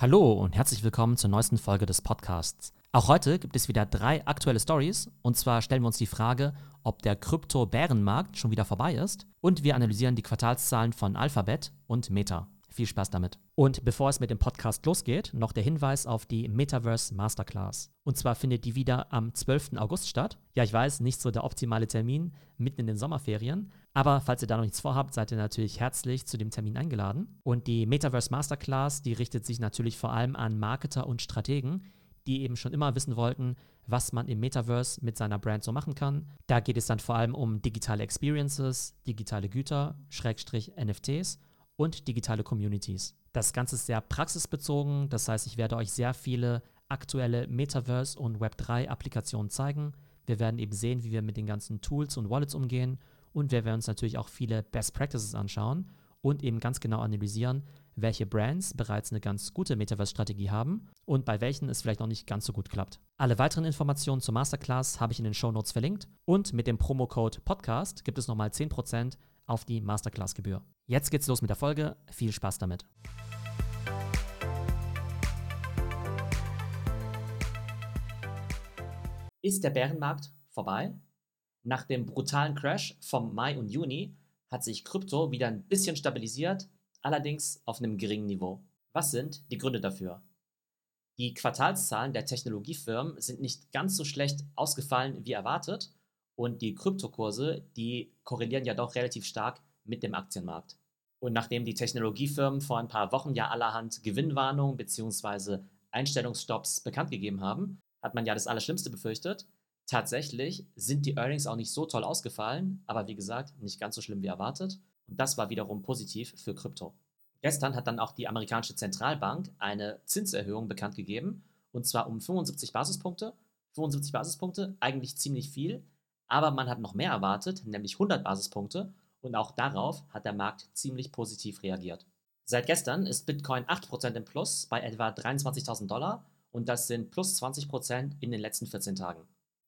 Hallo und herzlich willkommen zur neuesten Folge des Podcasts. Auch heute gibt es wieder drei aktuelle Stories und zwar stellen wir uns die Frage, ob der Krypto-Bärenmarkt schon wieder vorbei ist und wir analysieren die Quartalszahlen von Alphabet und Meta. Viel Spaß damit. Und bevor es mit dem Podcast losgeht, noch der Hinweis auf die Metaverse Masterclass. Und zwar findet die wieder am 12. August statt. Ja, ich weiß, nicht so der optimale Termin, mitten in den Sommerferien. Aber falls ihr da noch nichts vorhabt, seid ihr natürlich herzlich zu dem Termin eingeladen. Und die Metaverse Masterclass, die richtet sich natürlich vor allem an Marketer und Strategen, die eben schon immer wissen wollten, was man im Metaverse mit seiner Brand so machen kann. Da geht es dann vor allem um digitale Experiences, digitale Güter, Schrägstrich NFTs und digitale Communities. Das Ganze ist sehr praxisbezogen, das heißt, ich werde euch sehr viele aktuelle Metaverse- und Web3-Applikationen zeigen. Wir werden eben sehen, wie wir mit den ganzen Tools und Wallets umgehen und wir werden uns natürlich auch viele Best Practices anschauen und eben ganz genau analysieren, welche Brands bereits eine ganz gute Metaverse-Strategie haben und bei welchen es vielleicht noch nicht ganz so gut klappt. Alle weiteren Informationen zur Masterclass habe ich in den Show Notes verlinkt und mit dem Promocode Podcast gibt es nochmal 10% auf die Masterclass-Gebühr. Jetzt geht's los mit der Folge. Viel Spaß damit. Ist der Bärenmarkt vorbei? Nach dem brutalen Crash vom Mai und Juni hat sich Krypto wieder ein bisschen stabilisiert, allerdings auf einem geringen Niveau. Was sind die Gründe dafür? Die Quartalszahlen der Technologiefirmen sind nicht ganz so schlecht ausgefallen wie erwartet und die Kryptokurse, die korrelieren ja doch relativ stark mit dem Aktienmarkt. Und nachdem die Technologiefirmen vor ein paar Wochen ja allerhand Gewinnwarnungen bzw. Einstellungsstopps bekannt gegeben haben, hat man ja das Allerschlimmste befürchtet. Tatsächlich sind die Earnings auch nicht so toll ausgefallen, aber wie gesagt, nicht ganz so schlimm wie erwartet. Und das war wiederum positiv für Krypto. Gestern hat dann auch die amerikanische Zentralbank eine Zinserhöhung bekannt gegeben, und zwar um 75 Basispunkte. 75 Basispunkte, eigentlich ziemlich viel, aber man hat noch mehr erwartet, nämlich 100 Basispunkte und auch darauf hat der Markt ziemlich positiv reagiert. Seit gestern ist Bitcoin 8% im Plus bei etwa 23.000 Dollar und das sind plus 20% in den letzten 14 Tagen.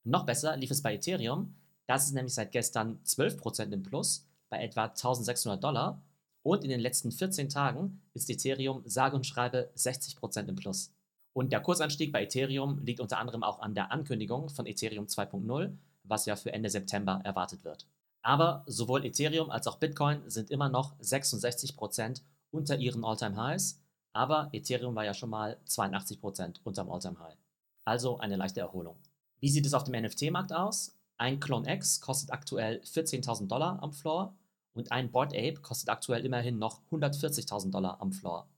Noch besser lief es bei Ethereum, das ist nämlich seit gestern 12% im Plus bei etwa 1600 Dollar und in den letzten 14 Tagen ist Ethereum sage und schreibe 60% im Plus. Und der Kursanstieg bei Ethereum liegt unter anderem auch an der Ankündigung von Ethereum 2.0 was ja für Ende September erwartet wird. Aber sowohl Ethereum als auch Bitcoin sind immer noch 66% unter ihren All-Time-Highs, aber Ethereum war ja schon mal 82% unterm All-Time-High. Also eine leichte Erholung. Wie sieht es auf dem NFT-Markt aus? Ein Clone X kostet aktuell 14.000 Dollar am Floor und ein Board Ape kostet aktuell immerhin noch 140.000 Dollar am Floor.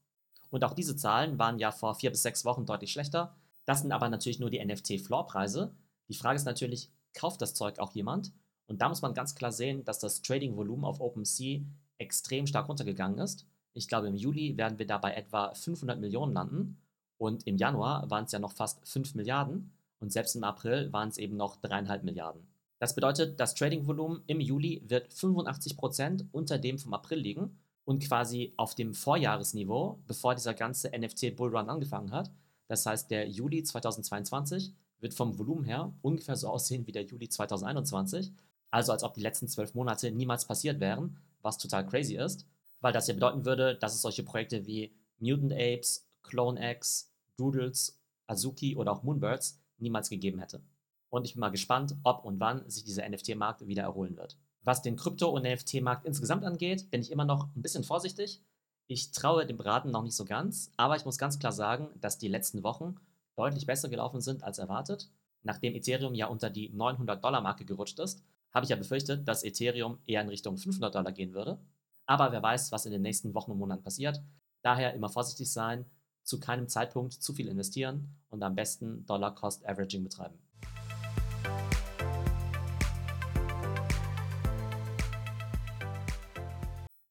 Und auch diese Zahlen waren ja vor vier bis sechs Wochen deutlich schlechter. Das sind aber natürlich nur die NFT-Floorpreise. Die Frage ist natürlich, kauft das Zeug auch jemand? Und da muss man ganz klar sehen, dass das Trading-Volumen auf OpenSea extrem stark runtergegangen ist. Ich glaube, im Juli werden wir da bei etwa 500 Millionen landen. Und im Januar waren es ja noch fast 5 Milliarden. Und selbst im April waren es eben noch 3,5 Milliarden. Das bedeutet, das Trading-Volumen im Juli wird 85% unter dem vom April liegen und quasi auf dem Vorjahresniveau, bevor dieser ganze NFT-Bullrun angefangen hat. Das heißt, der Juli 2022 wird vom Volumen her ungefähr so aussehen wie der Juli 2021. Also als ob die letzten zwölf Monate niemals passiert wären, was total crazy ist, weil das ja bedeuten würde, dass es solche Projekte wie Mutant Apes, Clone X, Doodles, Azuki oder auch Moonbirds niemals gegeben hätte. Und ich bin mal gespannt, ob und wann sich dieser NFT-Markt wieder erholen wird. Was den Krypto- und NFT-Markt insgesamt angeht, bin ich immer noch ein bisschen vorsichtig. Ich traue dem Braten noch nicht so ganz, aber ich muss ganz klar sagen, dass die letzten Wochen deutlich besser gelaufen sind als erwartet. Nachdem Ethereum ja unter die 900-Dollar-Marke gerutscht ist, habe ich ja befürchtet, dass Ethereum eher in Richtung 500 Dollar gehen würde. Aber wer weiß, was in den nächsten Wochen und Monaten passiert. Daher immer vorsichtig sein, zu keinem Zeitpunkt zu viel investieren und am besten Dollar-Cost-Averaging betreiben.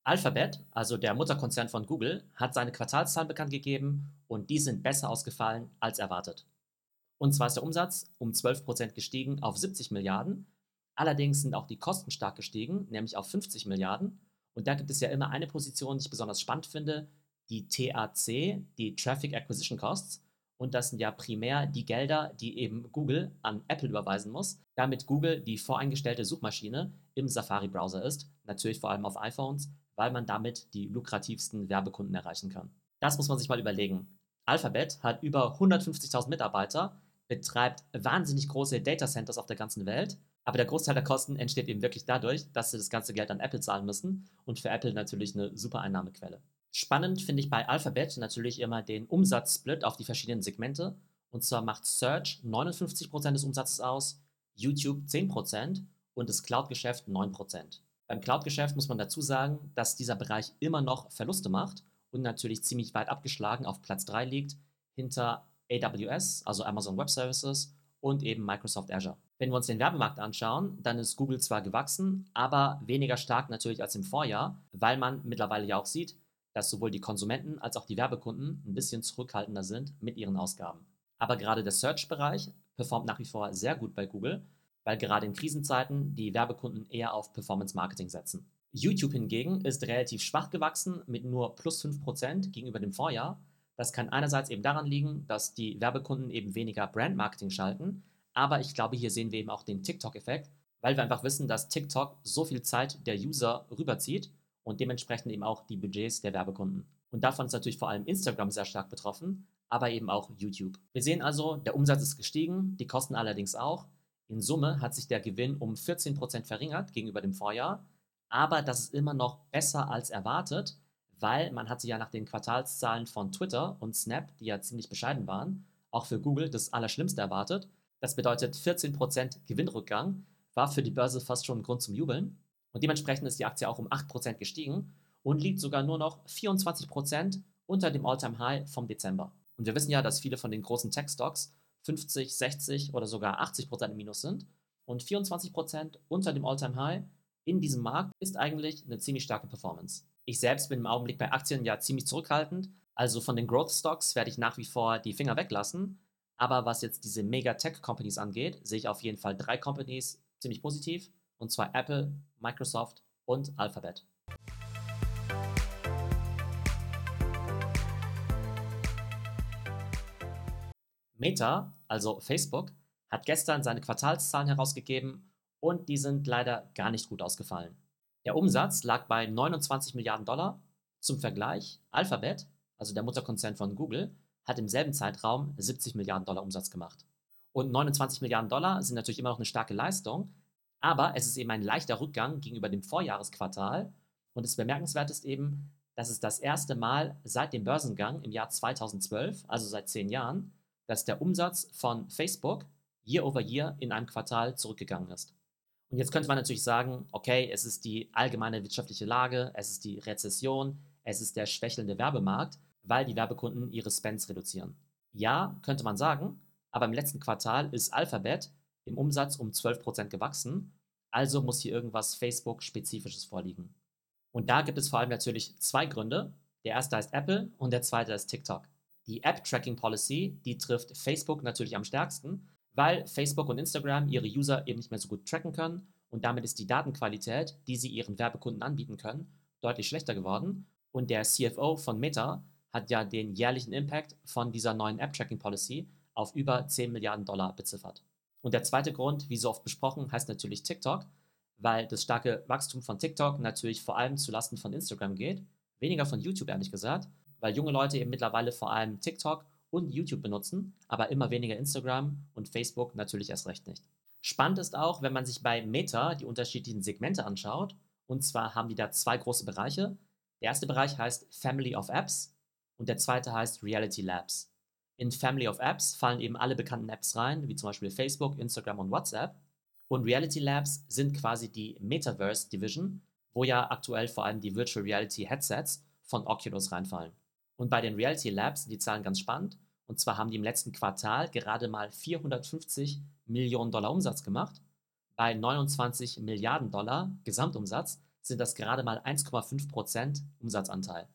Alphabet, also der Mutterkonzern von Google, hat seine Quartalszahlen bekannt gegeben und die sind besser ausgefallen als erwartet. Und zwar ist der Umsatz um 12% gestiegen auf 70 Milliarden. Allerdings sind auch die Kosten stark gestiegen, nämlich auf 50 Milliarden. Und da gibt es ja immer eine Position, die ich besonders spannend finde, die TAC, die Traffic Acquisition Costs. Und das sind ja primär die Gelder, die eben Google an Apple überweisen muss, damit Google die voreingestellte Suchmaschine im Safari-Browser ist, natürlich vor allem auf iPhones, weil man damit die lukrativsten Werbekunden erreichen kann. Das muss man sich mal überlegen. Alphabet hat über 150.000 Mitarbeiter, betreibt wahnsinnig große Data Centers auf der ganzen Welt, aber der Großteil der Kosten entsteht eben wirklich dadurch, dass sie das ganze Geld an Apple zahlen müssen und für Apple natürlich eine super Einnahmequelle. Spannend finde ich bei Alphabet natürlich immer den Umsatzsplit auf die verschiedenen Segmente. Und zwar macht Search 59% des Umsatzes aus, YouTube 10% und das Cloud-Geschäft 9%. Beim Cloud-Geschäft muss man dazu sagen, dass dieser Bereich immer noch Verluste macht und natürlich ziemlich weit abgeschlagen auf Platz 3 liegt, hinter AWS, also Amazon Web Services und eben Microsoft Azure. Wenn wir uns den Werbemarkt anschauen, dann ist Google zwar gewachsen, aber weniger stark natürlich als im Vorjahr, weil man mittlerweile ja auch sieht, dass sowohl die Konsumenten als auch die Werbekunden ein bisschen zurückhaltender sind mit ihren Ausgaben. Aber gerade der Search-Bereich performt nach wie vor sehr gut bei Google, weil gerade in Krisenzeiten die Werbekunden eher auf Performance-Marketing setzen. YouTube hingegen ist relativ schwach gewachsen mit nur plus 5% gegenüber dem Vorjahr. Das kann einerseits eben daran liegen, dass die Werbekunden eben weniger Brand-Marketing schalten, aber ich glaube, hier sehen wir eben auch den TikTok-Effekt, weil wir einfach wissen, dass TikTok so viel Zeit der User rüberzieht und dementsprechend eben auch die Budgets der Werbekunden. Und davon ist natürlich vor allem Instagram sehr stark betroffen, aber eben auch YouTube. Wir sehen also, der Umsatz ist gestiegen, die Kosten allerdings auch. In Summe hat sich der Gewinn um 14% verringert gegenüber dem Vorjahr, aber das ist immer noch besser als erwartet, weil man hatte ja nach den Quartalszahlen von Twitter und Snap, die ja ziemlich bescheiden waren, auch für Google das Allerschlimmste erwartet. Das bedeutet 14% Gewinnrückgang, war für die Börse fast schon ein Grund zum Jubeln. Und dementsprechend ist die Aktie auch um 8% gestiegen und liegt sogar nur noch 24% unter dem All-Time-High vom Dezember. Und wir wissen ja, dass viele von den großen Tech-Stocks 50, 60 oder sogar 80% im Minus sind. Und 24% unter dem All-Time-High in diesem Markt ist eigentlich eine ziemlich starke Performance. Ich selbst bin im Augenblick bei Aktien ja ziemlich zurückhaltend. Also von den Growth Stocks werde ich nach wie vor die Finger weglassen. Aber was jetzt diese Mega-Tech-Companies angeht, sehe ich auf jeden Fall drei Companies ziemlich positiv und zwar Apple, Microsoft und Alphabet. Meta, also Facebook, hat gestern seine Quartalszahlen herausgegeben und die sind leider gar nicht gut ausgefallen. Der Umsatz lag bei 29 Milliarden Dollar. Zum Vergleich, Alphabet, also der Mutterkonzern von Google, hat im selben Zeitraum 70 Milliarden Dollar Umsatz gemacht. Und 29 Milliarden Dollar sind natürlich immer noch eine starke Leistung, aber es ist eben ein leichter Rückgang gegenüber dem Vorjahresquartal. Und das Bemerkenswerte ist eben, dass es das erste Mal seit dem Börsengang im Jahr 2012, also seit zehn Jahren, dass der Umsatz von Facebook year over year in einem Quartal zurückgegangen ist. Und jetzt könnte man natürlich sagen, okay, es ist die allgemeine wirtschaftliche Lage, es ist die Rezession, es ist der schwächelnde Werbemarkt, weil die Werbekunden ihre Spends reduzieren. Ja, könnte man sagen, aber im letzten Quartal ist Alphabet im Umsatz um 12% gewachsen, also muss hier irgendwas Facebook-spezifisches vorliegen. Und da gibt es vor allem natürlich zwei Gründe. Der erste heißt Apple und der zweite ist TikTok. Die App-Tracking-Policy, die trifft Facebook natürlich am stärksten, weil Facebook und Instagram ihre User eben nicht mehr so gut tracken können und damit ist die Datenqualität, die sie ihren Werbekunden anbieten können, deutlich schlechter geworden. Und der CFO von Meta hat ja den jährlichen Impact von dieser neuen App-Tracking-Policy auf über 10 Milliarden Dollar beziffert. Und der zweite Grund, wie so oft besprochen, heißt natürlich TikTok, weil das starke Wachstum von TikTok natürlich vor allem zulasten von Instagram geht, weniger von YouTube ehrlich gesagt, weil junge Leute eben mittlerweile vor allem TikTok und YouTube benutzen, aber immer weniger Instagram und Facebook natürlich erst recht nicht. Spannend ist auch, wenn man sich bei Meta die unterschiedlichen Segmente anschaut. Und zwar haben die da zwei große Bereiche. Der erste Bereich heißt Family of Apps und der zweite heißt Reality Labs. In Family of Apps fallen eben alle bekannten Apps rein, wie zum Beispiel Facebook, Instagram und WhatsApp. Und Reality Labs sind quasi die Metaverse Division, wo ja aktuell vor allem die Virtual Reality Headsets von Oculus reinfallen. Und bei den Reality Labs sind die Zahlen ganz spannend. Und zwar haben die im letzten Quartal gerade mal 450 Millionen Dollar Umsatz gemacht. Bei 29 Milliarden Dollar Gesamtumsatz sind das gerade mal 1,5 Prozent Umsatzanteil.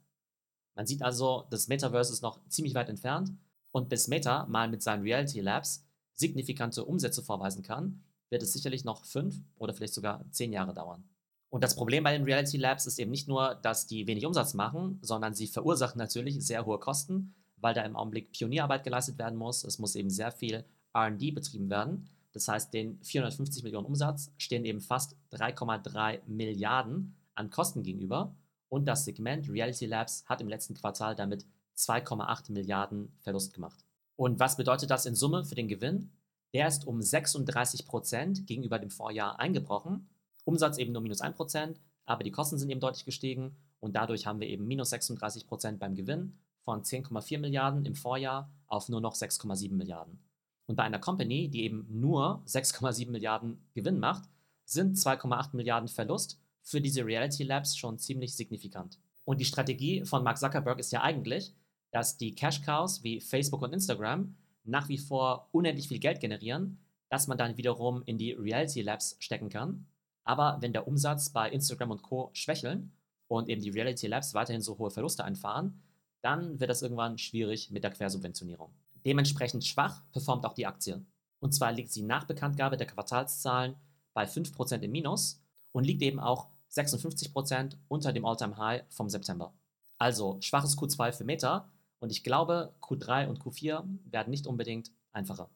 Man sieht also, das Metaverse ist noch ziemlich weit entfernt und bis Meta mal mit seinen Reality Labs signifikante Umsätze vorweisen kann, wird es sicherlich noch fünf oder vielleicht sogar zehn Jahre dauern. Und das Problem bei den Reality Labs ist eben nicht nur, dass die wenig Umsatz machen, sondern sie verursachen natürlich sehr hohe Kosten, weil da im Augenblick Pionierarbeit geleistet werden muss. Es muss eben sehr viel RD betrieben werden. Das heißt, den 450 Millionen Umsatz stehen eben fast 3,3 Milliarden an Kosten gegenüber. Und das Segment Reality Labs hat im letzten Quartal damit 2,8 Milliarden Verlust gemacht. Und was bedeutet das in Summe für den Gewinn? Der ist um 36 Prozent gegenüber dem Vorjahr eingebrochen. Umsatz eben nur minus 1 Prozent, aber die Kosten sind eben deutlich gestiegen und dadurch haben wir eben minus 36 Prozent beim Gewinn von 10,4 Milliarden im Vorjahr auf nur noch 6,7 Milliarden. Und bei einer Company, die eben nur 6,7 Milliarden Gewinn macht, sind 2,8 Milliarden Verlust für diese Reality Labs schon ziemlich signifikant. Und die Strategie von Mark Zuckerberg ist ja eigentlich, dass die Cash Cows wie Facebook und Instagram nach wie vor unendlich viel Geld generieren, das man dann wiederum in die Reality Labs stecken kann. Aber wenn der Umsatz bei Instagram und Co. schwächeln und eben die Reality Labs weiterhin so hohe Verluste einfahren, dann wird das irgendwann schwierig mit der Quersubventionierung. Dementsprechend schwach performt auch die Aktie. Und zwar liegt sie nach Bekanntgabe der Quartalszahlen bei 5% im Minus und liegt eben auch 56% unter dem Alltime high vom September. Also schwaches Q2 für Meta und ich glaube, Q3 und Q4 werden nicht unbedingt einfacher.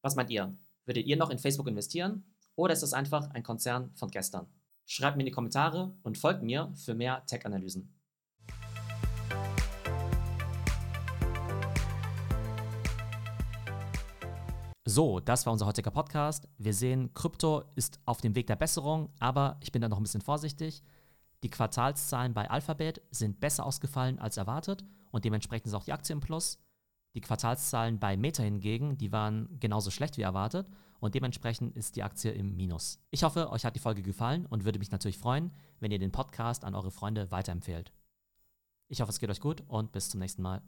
Was meint ihr? Würdet ihr noch in Facebook investieren oder ist das einfach ein Konzern von gestern? Schreibt mir in die Kommentare und folgt mir für mehr Tech-Analysen. So, das war unser heutiger Podcast. Wir sehen, Krypto ist auf dem Weg der Besserung, aber ich bin da noch ein bisschen vorsichtig. Die Quartalszahlen bei Alphabet sind besser ausgefallen als erwartet und dementsprechend ist auch die Aktie im Plus. Die Quartalszahlen bei Meta hingegen, die waren genauso schlecht wie erwartet und dementsprechend ist die Aktie im Minus. Ich hoffe, euch hat die Folge gefallen und würde mich natürlich freuen, wenn ihr den Podcast an eure Freunde weiterempfehlt. Ich hoffe, es geht euch gut und bis zum nächsten Mal.